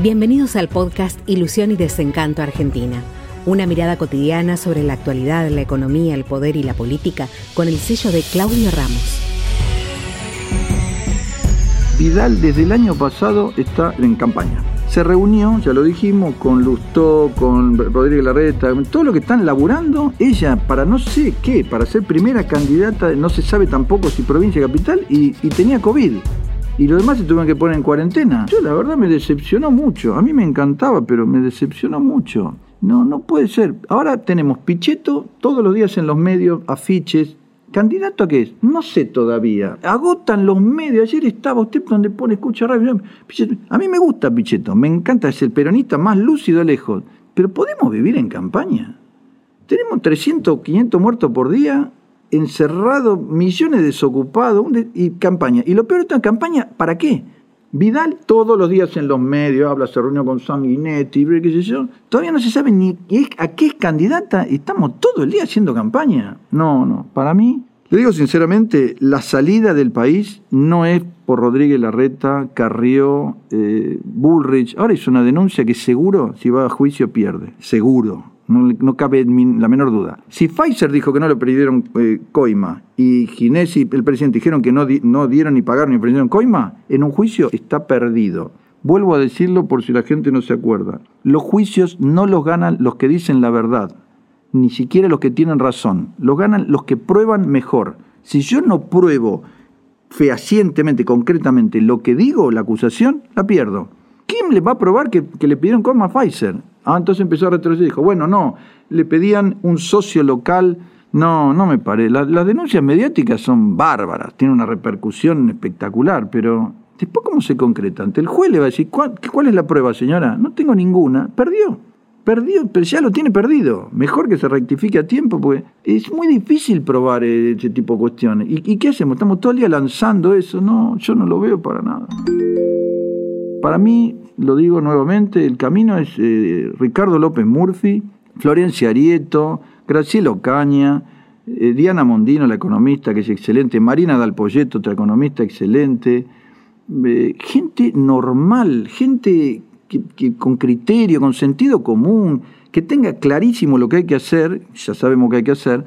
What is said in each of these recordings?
Bienvenidos al podcast Ilusión y Desencanto Argentina. Una mirada cotidiana sobre la actualidad, la economía, el poder y la política con el sello de Claudio Ramos. Vidal desde el año pasado está en campaña. Se reunió, ya lo dijimos, con Lustó, con Rodríguez Larreta, todo lo que están laburando, ella para no sé qué, para ser primera candidata, no se sabe tampoco si provincia capital, y, y tenía COVID y los demás se tuvieron que poner en cuarentena. Yo la verdad me decepcionó mucho. A mí me encantaba, pero me decepcionó mucho. No, no puede ser. Ahora tenemos Pichetto todos los días en los medios, afiches. ¿Candidato a qué es? No sé todavía. Agotan los medios. Ayer estaba usted donde pone escucha radio. A mí me gusta Pichetto, me encanta, es el peronista más lúcido lejos. Pero ¿podemos vivir en campaña? Tenemos 300, 500 muertos por día encerrado, millones desocupados y campaña. Y lo peor de esta campaña, ¿para qué? Vidal todos los días en los medios habla, se reunió con Sanguinetti, qué sé. Todavía no se sabe ni a qué es candidata estamos todo el día haciendo campaña. No, no, para mí, le digo sinceramente, la salida del país no es por Rodríguez Larreta, Carrió, eh, Bullrich. Ahora hizo una denuncia que seguro, si va a juicio, pierde. Seguro no, cabe la menor duda. Si Pfizer dijo que no le pidieron eh, coima y Ginés y el presidente dijeron que no, no dieron ni pagaron ni pidieron coima, en un juicio está perdido. Vuelvo a decirlo por si la gente no se acuerda. Los juicios no los ganan los que dicen la verdad, ni siquiera los que tienen razón. Los ganan los que prueban mejor. Si yo no pruebo fehacientemente, concretamente, lo que digo, la acusación, la pierdo. ¿Quién le va a probar que, le pidieron coima a Pfizer? Ah, entonces empezó a retroceder y dijo, bueno, no, le pedían un socio local. No, no me parece. las denuncias mediáticas son bárbaras, tienen una repercusión espectacular, pero después cómo se concreta. Ante el juez le va a decir, ¿cuál, ¿cuál es la prueba, señora? No tengo ninguna. Perdió. Perdió, pero ya lo tiene perdido. Mejor que se rectifique a tiempo, porque es muy difícil probar ese tipo de cuestiones. ¿Y, ¿Y qué hacemos? Estamos todo el día lanzando eso. No, yo no lo veo para nada. Para mí, lo digo nuevamente, el camino es eh, Ricardo López Murphy, Florencia Arieto, Graciela Ocaña, eh, Diana Mondino, la economista, que es excelente, Marina Dalpolleto, otra economista excelente, eh, gente normal, gente que, con criterio, con sentido común, que tenga clarísimo lo que hay que hacer, ya sabemos que hay que hacer,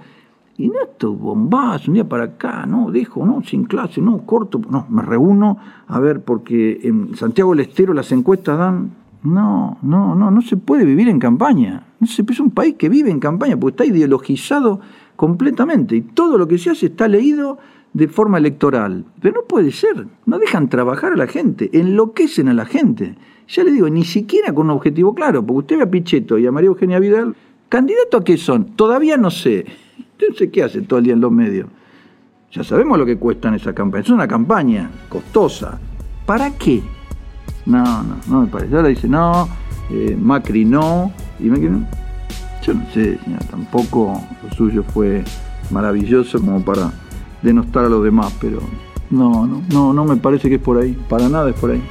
y no estos bombazos, un día para acá, no, dejo, no, sin clase, no, corto, no, me reúno, a ver, porque en Santiago del Estero las encuestas dan, no, no, no, no se puede vivir en campaña. No se, es un país que vive en campaña porque está ideologizado completamente y todo lo que se hace está leído de forma electoral. Pero no puede ser, no dejan trabajar a la gente, enloquecen a la gente. Ya le digo, ni siquiera con un objetivo claro, porque usted ve a Pichetto y a María Eugenia Vidal, ¿candidato a qué son? Todavía no sé. Entonces, ¿qué hace todo el día en los medios? Ya sabemos lo que cuestan esa campaña. Es una campaña costosa. ¿Para qué? No, no, no me parece. Ahora dice, no, eh, Macri no. Y no. Yo no sé, señora, tampoco lo suyo fue maravilloso como para denostar a los demás, pero no, no, no, no me parece que es por ahí. Para nada es por ahí.